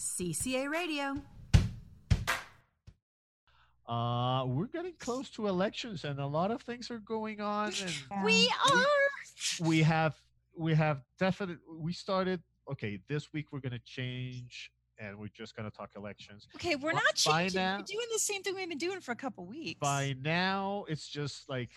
CCA Radio. Uh, we're getting close to elections, and a lot of things are going on. And We are. we have we have definite. We started. Okay, this week we're going to change, and we're just going to talk elections. Okay, we're Well, not changing. now- We're doing the same thing we've been doing for a couple weeks. By now, it's just like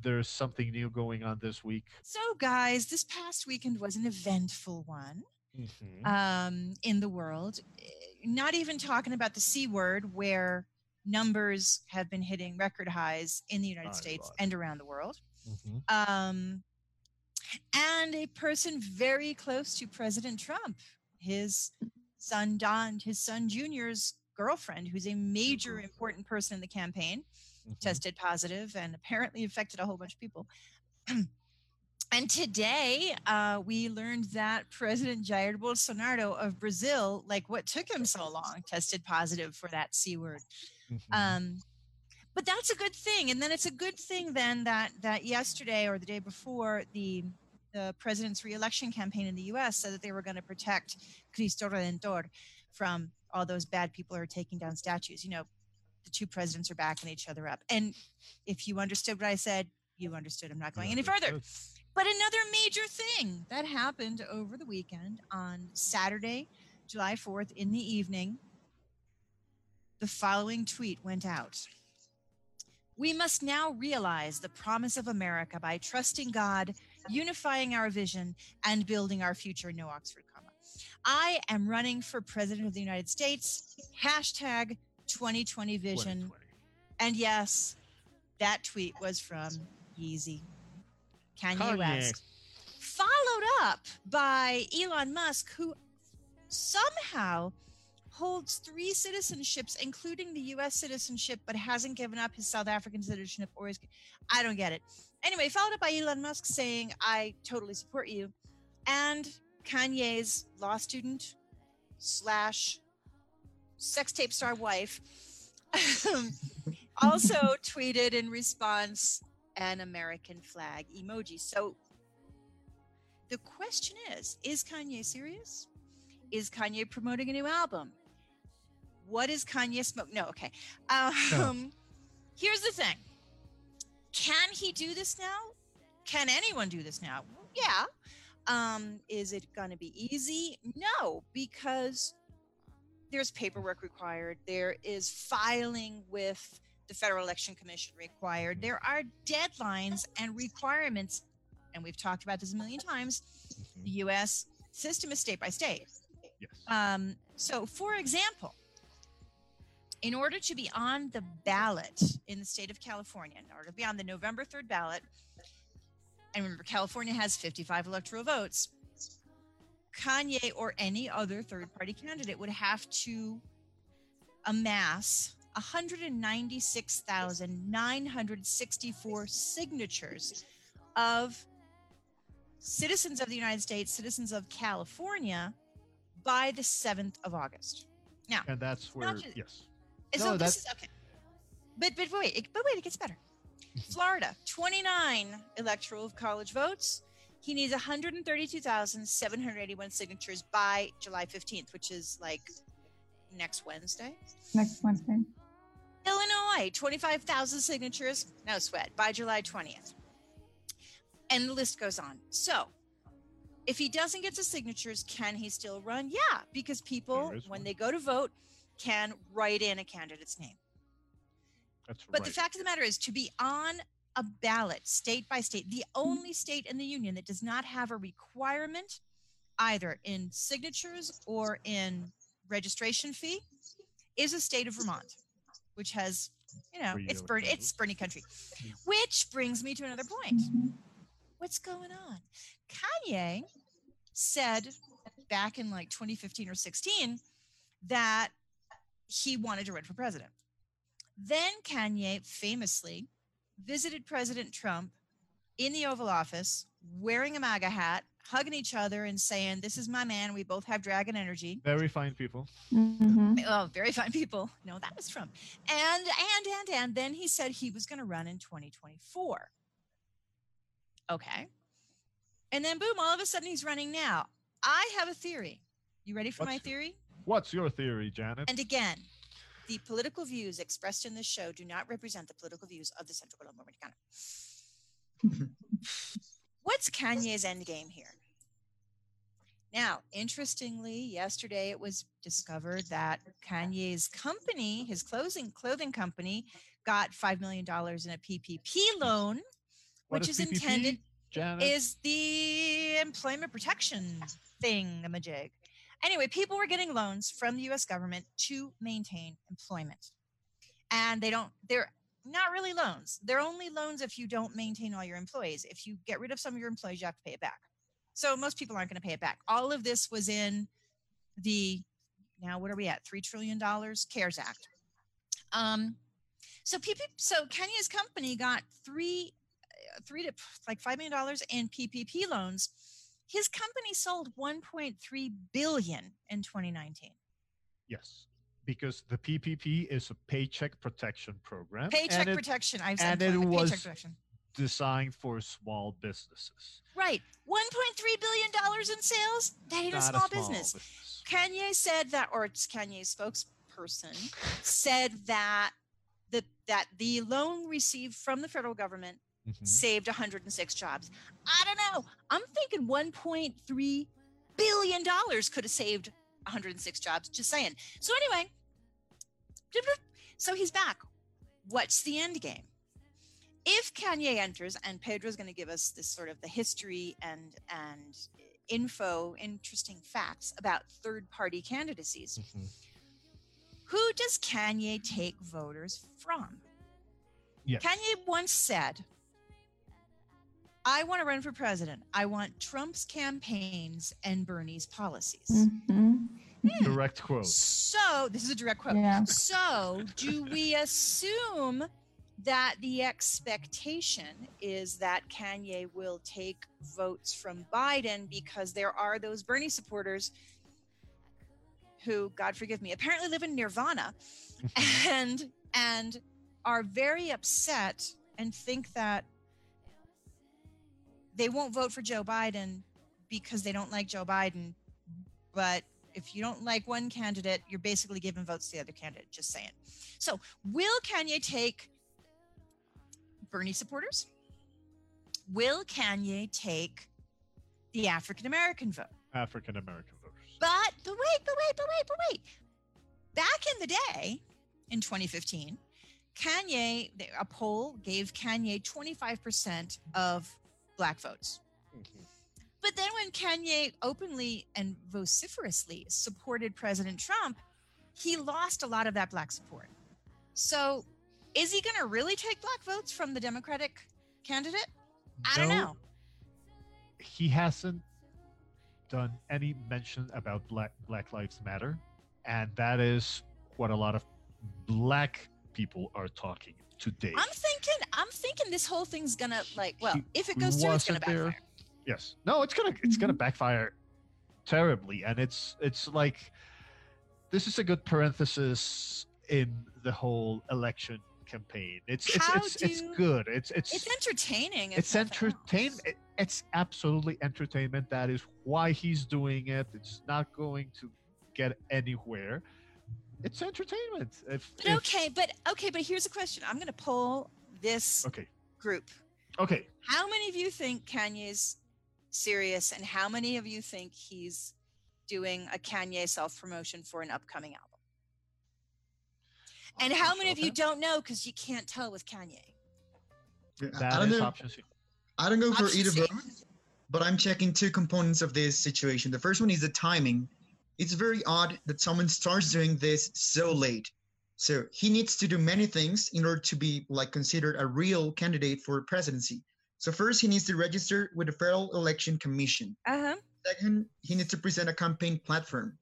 there's something new going on this week. So, guys, this past weekend was an eventful one Mhm. um, in the world. Eh, Not even talking about the C word, where numbers have been hitting record highs in the United States Lord. and around the world. Mhm. Um, and a person very close to President Trump, his son Don, his son Junior's girlfriend, who's a major important person in the campaign, Mhm. tested positive and apparently infected a whole bunch of people. and today uh, we learned that President Jair Bolsonaro of Brazil, like what took him so long, tested positive for that C word. Mhm. Um, but that's a good thing, and then it's a good thing then that that yesterday or the day before the the president's reelection campaign in the U.S. said that they were going to protect Cristo Redentor from all those bad people who are taking down statues. You know, the two presidents are backing each other up. And if you understood what I said, you understood. I'm not going any further. But another major thing that happened over the weekend on Saturday, July 4th in the evening, the following tweet went out. We must now realize the promise of America by trusting God, unifying our vision, and building our future. No Oxford comma. I am running for president of the United States. Hashtag 2020 vision. 2020. And yes, that tweet was from Yeezy. Kanye, Kanye. West. Followed up by Elon Musk, who somehow holds three citizenships, including the US citizenship, but hasn't given up his South African citizenship or his. I don't get it. Anyway, followed up by Elon Musk saying, I totally support you. And Kanye's law student slash sex tape star wife also tweeted in response an American flag emoji. So the question is Is Kanye serious? Is Kanye promoting a new album? What is Kanye smoke? No, okay. Um, Here's the thing Can he do this now? Can anyone do this now? Yeah. Um, is it going to be easy? No, because there's paperwork required. There is filing with the Federal Election Commission required. There are deadlines and requirements, and we've talked about this a million times. Mhm. The U.S. system is state by state. Yes. Um, so, for example, in order to be on the ballot in the state of California, in order to be on the November 3rd ballot, and remember, California has 55 electoral votes, Kanye or any other third party candidate would have to amass 196,964 signatures of citizens of the United States, citizens of California by the 7th of August. Now, and that's where just- yes. so No, this is okay. But but wait, it- but wait, it gets better. Florida, 29 electoral college votes. He needs 132,781 signatures by July 15th, which is like next Wednesday. next Wednesday. Illinois, 25,000 signatures, no sweat, by July 20th. And the list goes on. So, if he doesn't get the signatures, can he still run? Yeah, because people, when they go to vote, can write in a candidate's name. That's But right. the fact of the matter is, to be on a ballot, state by state, the only state in the union that does not have a requirement either in signatures or in registration fee is the state of Vermont, which has, you know, Free it's Bernie, it's Bernie country. Mm. Which brings me to another point. Mhm. What's going on? Kanye said back in like 2015 or 16 that he wanted to run for president. Then Kanye famously visited President Trump in the Oval Office wearing a MAGA hat, hugging each other and saying, This is my man. We both have dragon energy. Very fine people. Mhm. Oh, very fine people. No, that was Trump. And and and and then he said he was going to run in 2024. Okay. And then boom, all of a sudden he's running now. I have a theory. You ready for my What's- theory? What's your theory, Janet? And again, the political views expressed in this show do not represent the political views of the Centro Colombo Americano. What's Kanye's end game here? Now, interestingly, yesterday it was discovered that Kanye's company, his clothing clothing company, got five million dollars in a PPP loan, What which is, PPP, intended Janet? is the employment protection thing, a majig. Anyway, people were getting loans from the US government to maintain employment. And they don't, they're not really loans. They're only loans if you don't maintain all your employees. If you get rid of some of your employees, you have to pay it back. So most people aren't going to pay it back. All of this was in the, now what are we at? $3 trillion CARES Act. Um, so people, so Kanye's company got three three to like five million dollars in PPP loans. His company sold 1.3 billion in 2019. yes, because the PPP is a paycheck protection program. Paycheck it protection. I've said and it was- designed for small businesses. Right. 1.3 billion dollars in sales. That ain't a not small, business. business. Kanye said that, or it's Kanye's spokesperson said that the that the loan received from the federal government Mhm. saved 106 jobs. I don't know. I'm thinking 1.3 billion dollars could have saved 106 jobs. Just saying. So anyway, so he's back. What's the end game? If Kanye enters, and Pedro's going to give us this sort of the history and and info, interesting facts about third-party candidacies. Mhm. Who does Kanye take voters from? Yes. Kanye once said, I want to run for president. I want Trump's campaigns and Bernie's policies. Mhm. Hmm. Direct quote. So, this is a direct quote. Yeah. So, do we assume that the expectation is that Kanye will take votes from Biden because there are those Bernie supporters who, God forgive me, apparently live in Nirvana and and are very upset and think that they won't vote for Joe Biden because they don't like Joe Biden. But if you don't like one candidate, you're basically giving votes to the other candidate. Just saying. So, will Kanye take Bernie supporters? Will Kanye take the African American vote? African American voters. But but wait, but wait, but wait, but wait. Back in the day, in 2015, Kanye, a poll gave Kanye 25% of black votes. Mhm. But then when Kanye openly and vociferously supported President Trump, he lost a lot of that black support. So is he going to really take black votes from the Democratic candidate? I don't know. He hasn't done any mention about Black Black Lives Matter, and that is what a lot of black people are talking today. I'm thinking, I'm thinking this whole thing's gonna like, well, He if it goes through, it's gonna wasn't there. Yes. No, it's gonna it's gonna Mhm. backfire terribly, and it's it's like this is a good parenthesis in the whole election campaign. It's it's How it's, it's do- good. It's it's It's entertaining. it's else. entertainment. It's absolutely entertainment. That is why he's doing it. It's not going to get anywhere. It's entertainment. If, But if- okay, but okay, but here's a question. I'm gonna poll this okay, group. okay. How many of you think Kanye's serious, and how many of you think he's doing a Kanye self promotion for an upcoming album? And how many of you don't know because you can't tell with Kanye? I don't is know. option C. I don't go for Option either C. but I'm checking two components of this situation. The first one is the timing. It's very odd that someone starts doing this so late. So he needs to do many things in order to be like considered a real candidate for presidency. So first, he needs to register with the Federal Election Commission. Uh huh. Second, he needs to present a campaign platform.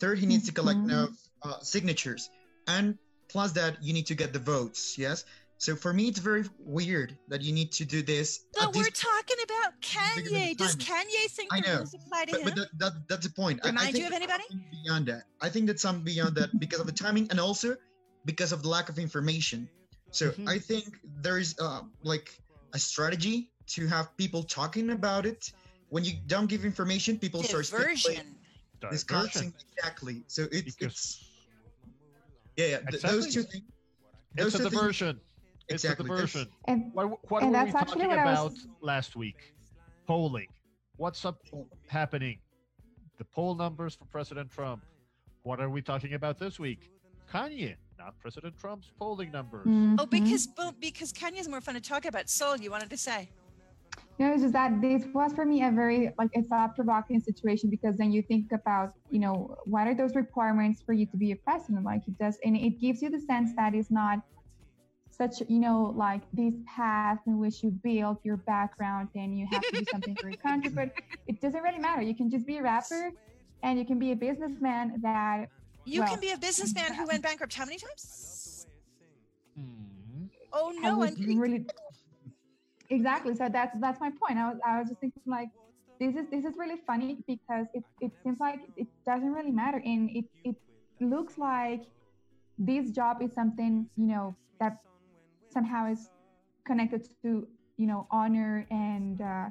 Third, he needs to collect Mhm. enough uh, signatures, and plus that, you need to get the votes. Yes. So for me, it's very weird that you need to do this. But this we're talking about Kanye. Does. Kanye think I know, apply to but, him? but that, that, that's the point. I- I Remind you of anybody? Beyond that, I think that's something beyond that because of the timing and also because of the lack of information. So Mhm. I think there is uh, like a strategy to have people talking about it. When you don't give information, people start speculating. Diversion. discussing exactly. So it's it's yeah, yeah th- those Exactly. two things. it's Those a two things- diversion. It's a Exactly. There's- diversion. And What, what and were we that's actually talking what I about was- last week? Polling. What's up happening? The poll numbers for President Trump. What are we talking about this week? Kanye, not President Trump's polling numbers. Oh, Mhm. because well, because Kanye's more fun to talk about. Sol, you wanted to say? No, it's just that this was for me a very like a thought-provoking situation because then you think about, you know, what are those requirements for you to be a president? Like it does, and it gives you the sense that it's not such, you know, like this path in which you build your background and you have to do something for your country. But it doesn't really matter. You can just be a rapper, and you can be a businessman that You Well, can be a businessman who went bankrupt how many times? Hmm. Oh no, I'm would really exactly. So that's that's my point. I was I was just thinking like this is this is really funny because it, it seems like it doesn't really matter and it it looks like this job is something you know that somehow is connected to you know honor and uh,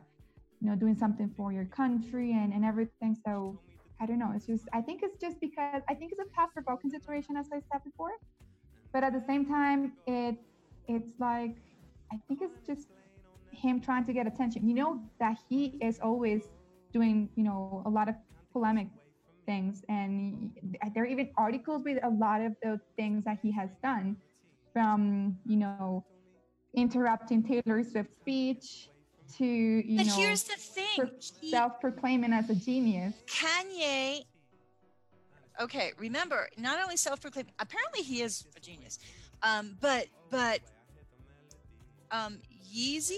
you know doing something for your country and and everything so i don't know it's just i think it's just because i think it's a thought provoking situation as i said before but at the same time it it's like i think it's just him trying to get attention. You know that he is always doing you know a lot of polemic things and there are even articles with a lot of the things that he has done from you know interrupting taylor swift's speech to you But know here's the thing: he, self-proclaiming as a genius Kanye. Okay, remember, not only self-proclaiming Apparently, he is a genius. Um, but but um, Yeezy.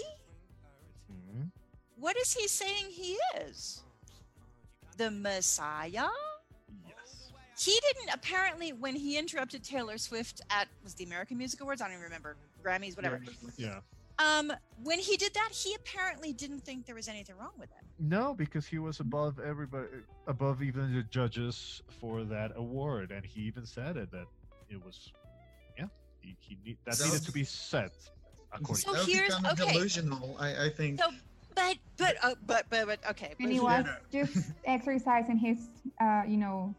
Hmm. What is he saying he is? The Messiah? Yes. He didn't apparently when he interrupted Taylor Swift at was the American Music Awards. I don't even remember Grammys, whatever. Yeah. Um, when he did that, he apparently didn't think there was anything wrong with it. No, because he was above everybody, above even the judges for that award, and he even said it that it was, yeah, he, he need, that So- needed to be said according. So that would be here's- kind of okay. delusional. I, I think. So, but but uh, but but but okay. and he was just exercising his uh, you know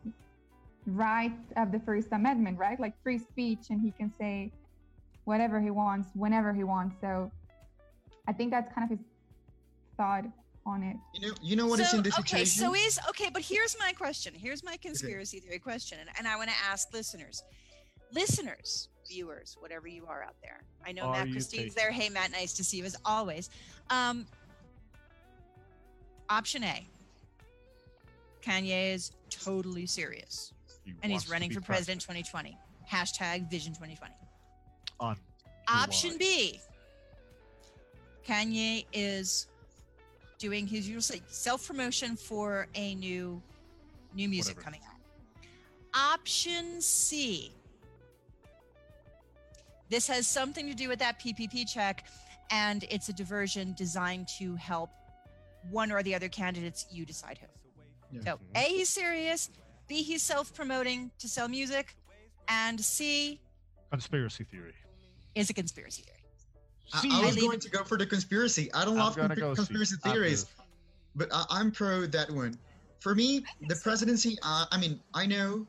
right of the first amendment right like free speech and he can say whatever he wants whenever he wants so i think that's kind of his thought on it You know, you know what is so, in this okay, situation? so is okay, but here's my question. Here's my conspiracy theory question, and, and I want to ask listeners, listeners, viewers, whatever you are out there. I know Are Matt Christine's taking- there. Hey, Matt, nice to see you as always. Um, option A: Kanye is totally serious, He and he's running be for president 2020. Hashtag Vision 2020. On Option. B Kanye is doing his usual self promotion for a new new music Whatever. coming out. Option C this has something to do with that PPP check, and it's a diversion designed to help one or the other candidates. You decide who. Yeah. So, A, he's serious. B, he's self promoting to sell music. And C, conspiracy theory. Is a conspiracy theory. I, I was leave going to go for the conspiracy. I don't I'm love gonna go conspiracy I'm theories, but I, I'm pro that one. For me, the so. presidency. Uh, I mean, I know,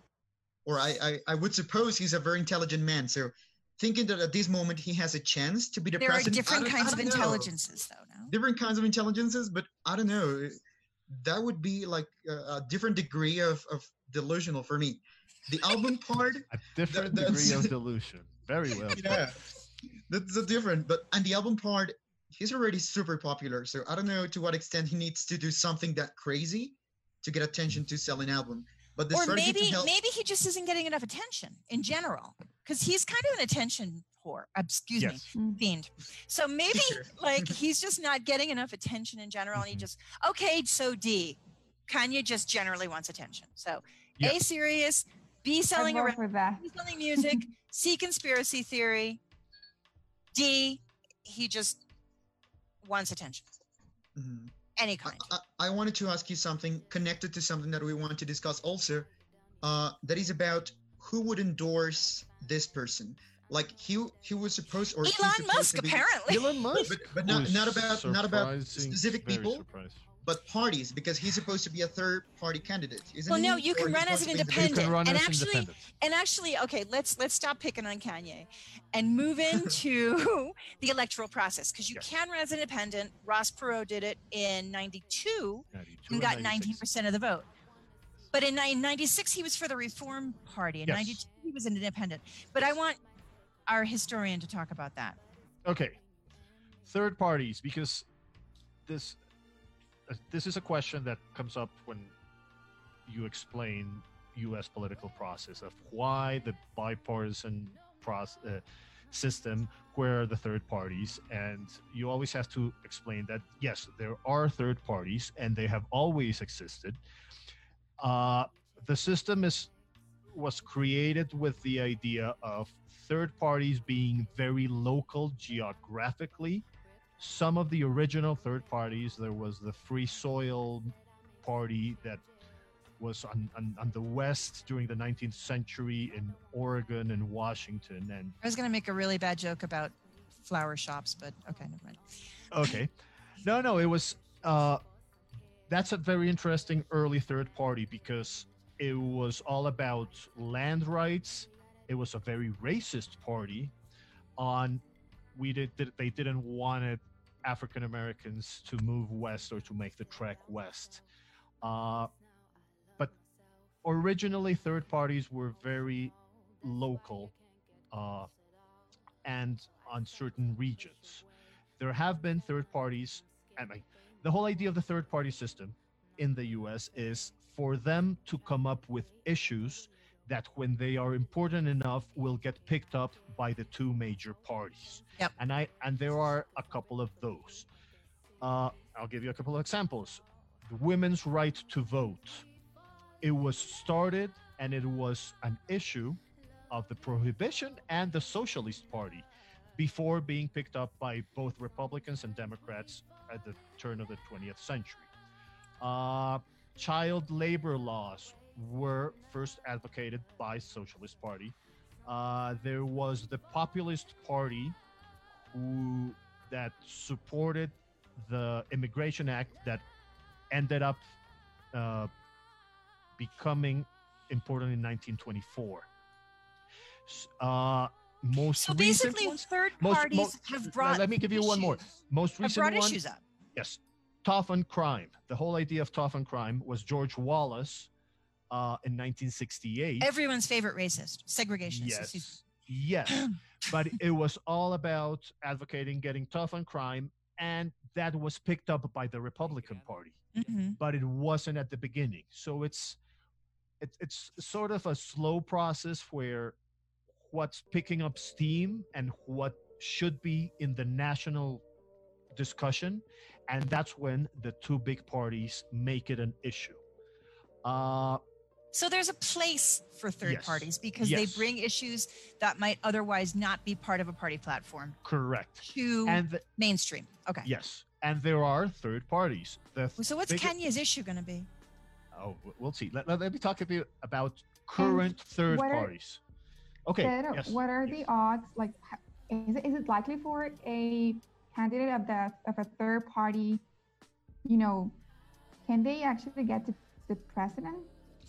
or I, I, I would suppose he's a very intelligent man. So, thinking that at this moment he has a chance to be the there are president. I different kinds of don't know. intelligences, though. No. Different kinds of intelligences, but I don't know. That would be like a, a different degree of, of delusional for me. The album part, A different that's- degree of dilution Very well. yeah, that's a different. But and the album part, he's already super popular. So I don't know to what extent he needs to do something that crazy to get attention to sell an album. But the Or maybe help. maybe he just isn't getting enough attention in general, because he's kind of an attention whore. uh, Excuse me, Yes. Mm. fiend. So maybe Sure. like he's just not getting enough attention in general, and he Mhm. just okay. So D, Kanye just generally wants attention. So Yeah. A serious, B I selling a vote for that B selling music, C conspiracy theory, D he just wants attention, Mhm. any kind. I, I wanted to ask you something connected to something that we want to discuss also. Uh, that is about who would endorse this person. Like he he was supposed or Elon supposed Musk to be- apparently. Elon Musk. but, but not not about not about specific people. surprised. But parties because he's supposed to be a third party candidate, isn't Well, he? no, you can he's run as an to You can independent. run And as actually- independent. and actually okay let's let's stop picking on kanye and move into the electoral process because you Yes. can run as an independent ross perot did it in 92 92 and got 19% of the vote but in 96 he was for the reform party in Yes. 92 he was an independent but i want our historian to talk about that Okay, third parties because this this is a question that comes up when you explain U.S. political process of why the bipartisan process, uh, system where are the third parties and you always have to explain that yes there are third parties and they have always existed uh, the system is was created with the idea of third parties being very local geographically. Some of the original third parties, there was the Free Soil Party that was on, on, on the west during the 19th century in Oregon and Washington. And i was going to make a really bad joke about flower shops but okay never mind okay, no, no, it was. Uh, that's a very interesting early third party because it was all about land rights. It was a very racist party. On we did, did they didn't want it African Americans to move west or to make the trek west. Uh, but originally, third parties were very local uh, and on certain regions. There have been third parties, and like, the whole idea of the third party system in the US is for them to come up with issues that when they are important enough will get picked up by the two major parties. Yep. And I and there are a couple of those. Uh, I'll give you a couple of examples. The women's right to vote. It was started and it was an issue of the prohibition and the socialist party before being picked up by both Republicans and Democrats at the turn of the 20th century. Uh, child labor laws were first advocated by Socialist Party. Uh, there was the Populist Party, who that supported the Immigration Act that ended up uh, becoming important in 1924. Uh, most so basically ones- third most- parties mo- have brought let me give you one more. issues- most have recent brought one issues up yes tough on crime the whole idea of tough on crime was george wallace uh, in 1968 everyone's favorite racist. Segregationist yes. yes. But it was all about advocating getting tough on crime and that was picked up by the republican party. Me. Mhm. but it wasn't at the beginning. So it's it, it's sort of a slow process where what's picking up steam and what should be in the national discussion and that's when the two big parties make it an issue. Uh So there's a place for third Yes. parties because Yes. they bring issues that might otherwise not be part of a party platform correct to and the, mainstream. Okay. yes and there are third parties the So what's bigger- Kanye's issue going to be? oh we'll see let, let, let me talk a bit about um, current third what are- parties okay Ted, yes what are yes. the odds? Like, h- is it, is it likely for a candidate of the of a third party, you know, can they actually get to the president?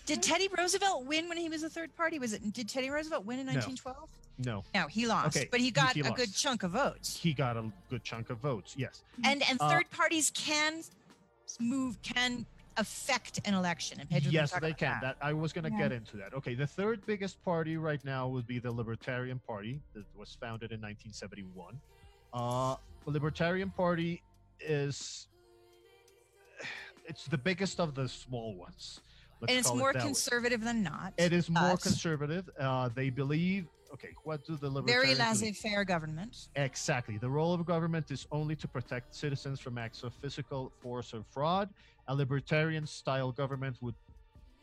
Did Teddy Roosevelt win when he was a third party? Was it did Teddy Roosevelt win in 1912? no No, he lost, Okay, but he he- got he a good chunk of votes. he got a good chunk of votes yes And and Uh, third parties can move can affect an election. And Pedro yes they about can that i was going to Yeah. get into that okay the third biggest party right now would be the libertarian party that was founded in 1971 uh the libertarian party is it's the biggest of the small ones Let's and it's call it more that way. conservative than not. it is more us. conservative uh they believe okay what do the Very libertarians believe? laissez-faire government. Exactly. The role of government is only to protect citizens from acts of physical force or fraud. A libertarian style government would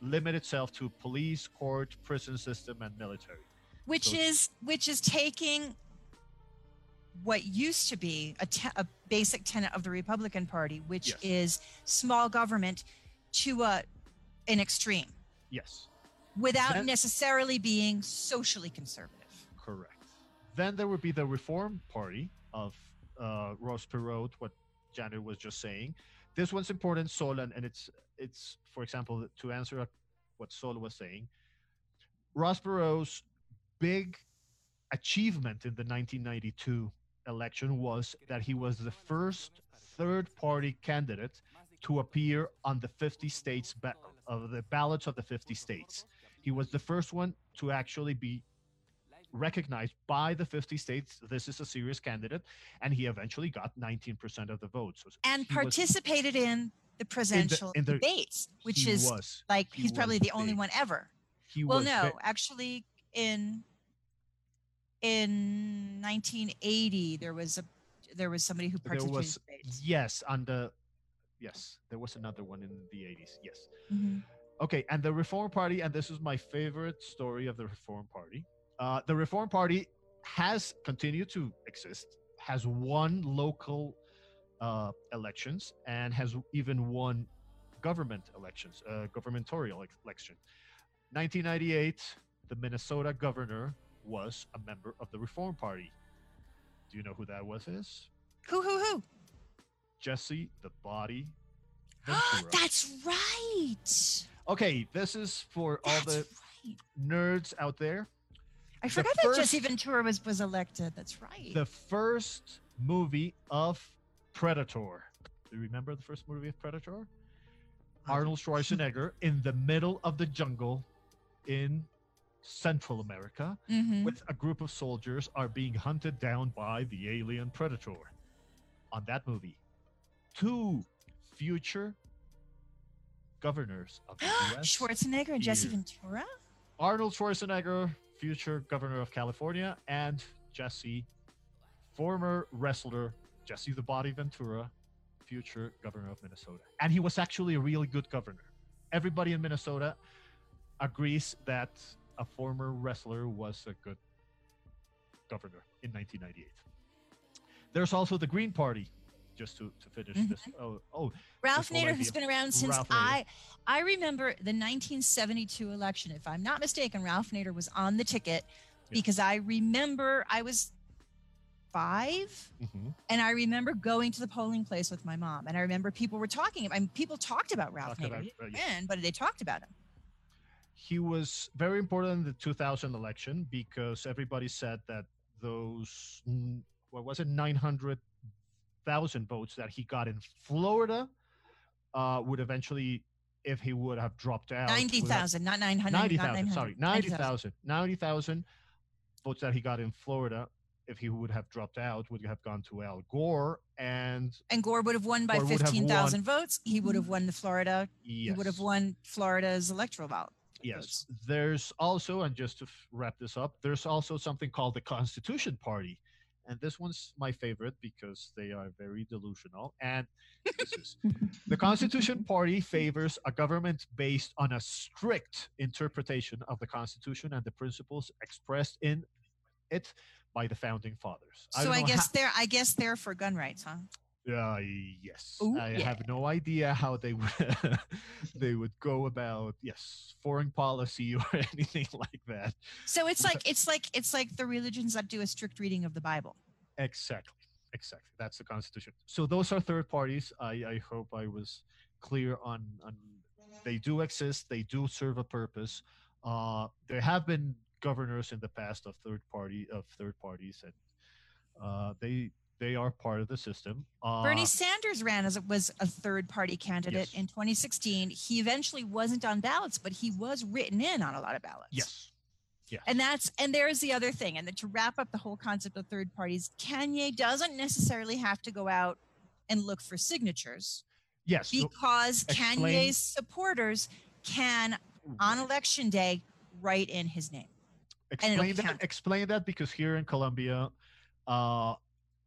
limit itself to police, court, prison system, and military. which So- is which is taking what used to be a, te- a basic tenet of the Republican Party, which Yes. is small government, to a an extreme Yes, without Then- necessarily being socially conservative. correct. Then there would be the Reform Party of uh, Ross Perot, what Janet was just saying. this one's important, Sol, and, and it's it's for example to answer what Sol was saying. Ross Perot's big achievement in the 1992 election was that he was the first third party candidate to appear on the 50 states ba- of the ballots of the 50 states. He was the first one to actually be recognized by the 50 states. This is a serious candidate and he eventually got 19% of the votes So and he was- participated in the presidential in the- debates, which is was. like he he's probably the only one ever. he Well, no, actually, in in 1980, there was a there was somebody who there participated was yes on the yes there was another one in the 80s yes Mhm. Okay, and the Reform Party, and this is my favorite story of the Reform Party. Uh, the Reform Party has continued to exist, has won local uh, elections, and has even won government elections, uh, gubernatorial election. 1998, the Minnesota governor was a member of the Reform Party. Do you know who that was? Is Who who who? Jesse the Body. That's right. Okay, this is for all the right. nerds out there. I the forgot that Jesse Ventura was was elected. That's right. The first movie of Predator. Do you remember the first movie of Predator? Arnold Schwarzenegger in the middle of the jungle in Central America Mhm. with a group of soldiers are being hunted down by the alien Predator. On that movie, two future governors of the US Schwarzenegger and Jesse. Ventura. Arnold Schwarzenegger, future governor of California, and Jesse, former wrestler Jesse the Body Ventura, future governor of Minnesota. And he was actually a really good governor. Everybody in Minnesota agrees that a former wrestler was a good governor in 1998. There's also the Green Party, just to, to finish this. Oh, oh, Ralph Nader, who's been around since. I I remember the 1972 election. If I'm not mistaken, Ralph Nader was on the ticket Yeah. because I remember I was five mhm. and I remember going to the polling place with my mom. And I remember people were talking. I mean, people talked about Ralph Talked Nader. about- uh, yeah. but they talked about him. he was very important in the 2000 election because everybody said that those what was it 900,000 votes that he got in Florida uh, would eventually if he would have dropped out 90,000, not 900. not 90,000 900, sorry 90,000 90,000 votes that he got in Florida if he would have dropped out would have gone to Al Gore and And Gore would have won by Gore 15,000 votes. He would have won the Florida. yes He would have won Florida's electoral vote. Yes, there's also, and just to f- wrap this up, there's also something called the Constitution Party, and this one's my favorite because they are very delusional. And this is the Constitution Party favors a government based on a strict interpretation of the Constitution and the principles expressed in it by the founding fathers. So I guess how- they're I guess they're for gun rights, huh? Uh, yes. Ooh, I yeah. have no idea how they would they would go about yes foreign policy or anything like that. So it's like it's like it's like the religions that do a strict reading of the Bible. Exactly. Exactly. That's the constitution. So those are third parties. I, I hope I was clear on on they do exist. They do serve a purpose. Uh, there have been governors in the past of third party of third parties, and uh, they they are part of the system. Uh, Bernie Sanders ran as a, was a third party candidate Yes. in 2016. He eventually wasn't on ballots, but he was written in on a lot of ballots. Yes. Yes. And that's and there's the other thing. And then to wrap up the whole concept of third parties, Kanye doesn't necessarily have to go out and look for signatures yes. because explain- Kanye's supporters can on election day write in his name. explain that explain that because here in colombia uh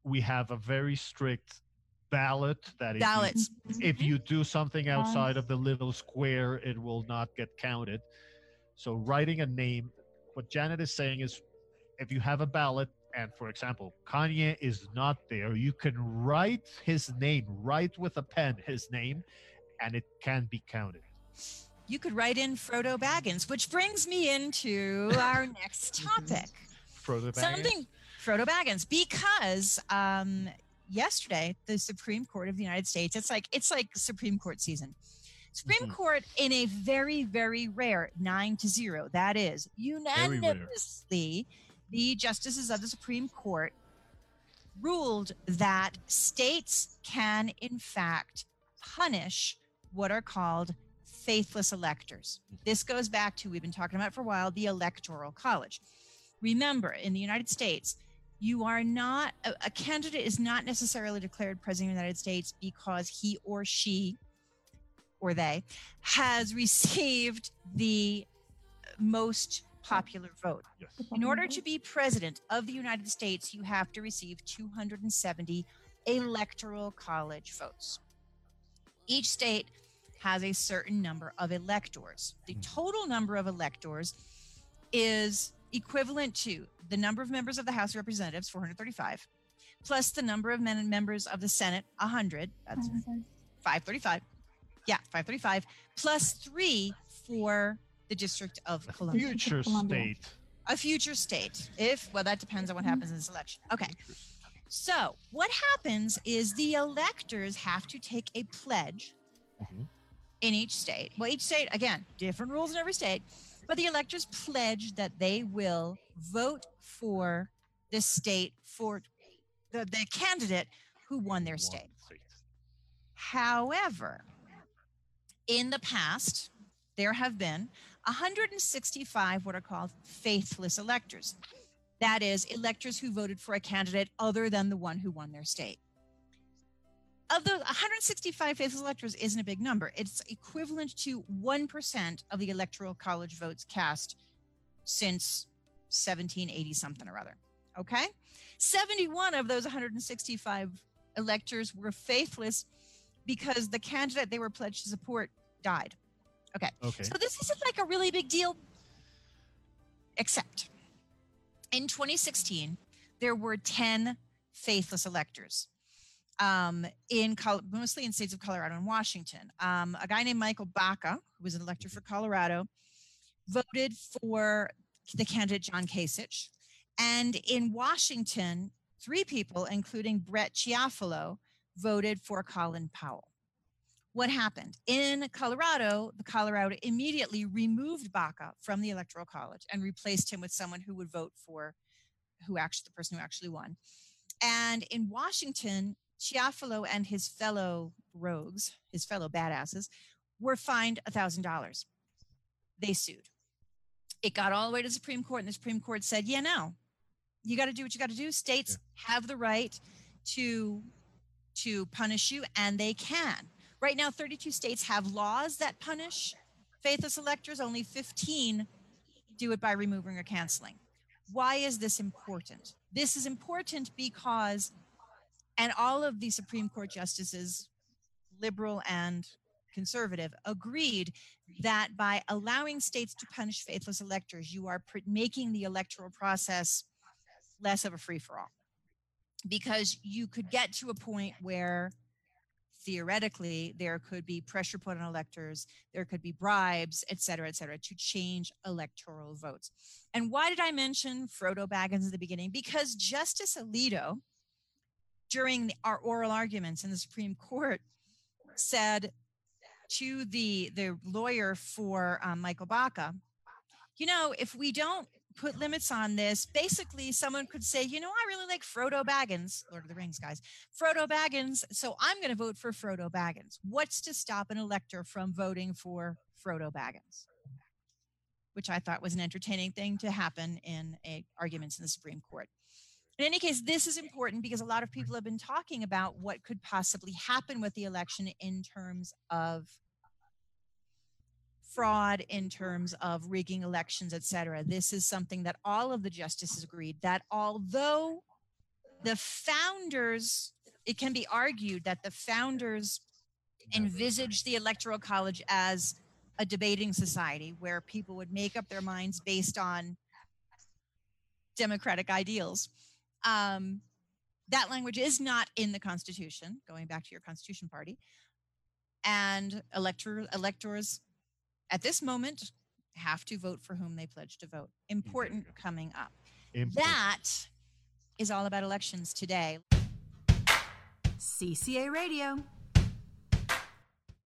we have a very strict ballot that if you- Ballots. if mm-hmm. you do something outside of the little square it will not get counted so writing a name what janet is saying is if you have a ballot and for example kanye is not there you can write his name write with a pen his name and it can be counted You could write in Frodo Baggins, which brings me into our next mm-hmm. topic. Frodo Baggins. Something Frodo Baggins, because um, yesterday, the Supreme Court of the United States, it's like it's like Supreme Court season. Supreme Mhm. Court in a very, very rare nine to zero, that is unanimously, the justices of the Supreme Court ruled that states can, in fact, punish what are called faithless electors. This goes back to, we've been talking about for a while, the Electoral College. Remember, in the United States, you are not, a, a candidate is not necessarily declared president of the United States because he or she or they has received the most popular vote. Yes. In order to be president of the United States, you have to receive 270 electoral college votes. Each state has a certain number of electors. The Mhm. total number of electors is equivalent to the number of members of the House of Representatives, 435, plus the number of men members of the Senate, 100. That's 535. Yeah, 535, plus three for the District of A Columbia future state. a future state if well that depends on what happens in this election okay so what happens is the electors have to take a pledge Mhm. in each state well each state again different rules in every state but the electors pledge that they will vote for the state for the, the candidate who won their state However, in the past, there have been 165 what are called faithless electors. That is, electors who voted for a candidate other than the one who won their state. Of those 165 faithless electors isn't a big number. It's equivalent to 1% of the electoral college votes cast since 1780 something or other. Okay? 71 of those 165 electors were faithless because the candidate they were pledged to support died. Okay. Okay. So this isn't like a really big deal, except in 2016, there were 10 faithless electors. Um, in Col- mostly in states of Colorado and Washington, um, a guy named Michael Baca, who was an elector for Colorado, voted for the candidate John Kasich, and in Washington, three people, including Bret Chiafalo, voted for Colin Powell. What happened? In Colorado, the Colorado immediately removed Baca from the Electoral College and replaced him with someone who would vote for who actually the person who actually won. And in Washington, Chiafalo and his fellow rogues, his fellow badasses, were fined $1,000. They sued. It got all the way to the Supreme Court, and the Supreme Court said, yeah, no, you got to do what you got to do. States have the right to to punish you, and they can. Right now, 32 states have laws that punish faithless electors. Only 15 do it by removing or canceling. Why is this important? This is important because, and all of the Supreme Court justices, liberal and conservative, agreed that by allowing states to punish faithless electors, you are making the electoral process less of a free for all. Because you could get to a point where theoretically there could be pressure put on electors, there could be bribes, et cetera, et cetera, to change electoral votes. And why did I mention Frodo Baggins at the beginning? Because Justice Alito, during our oral arguments in the Supreme Court, said to the the lawyer for um, Michael Baca, you know, if we don't put limits on this, basically someone could say, you know, I really like Frodo Baggins, Lord of the Rings guys, Frodo Baggins, so I'm going to vote for Frodo Baggins. What's to stop an elector from voting for Frodo Baggins? Which I thought was an entertaining thing to happen in a, arguments in the Supreme Court. In any case, this is important because a lot of people have been talking about what could possibly happen with the election in terms of fraud in terms of rigging elections, et cetera. This is something that all of the justices agreed that although the founders, it can be argued that the founders envisaged the electoral college as a debating society where people would make up their minds based on democratic ideals. Um, that language is not in the Constitution, going back to your Constitution party. And elector, electors at this moment have to vote for whom they pledge to vote. Important coming up. Important. That is all about elections today. CCA Radio.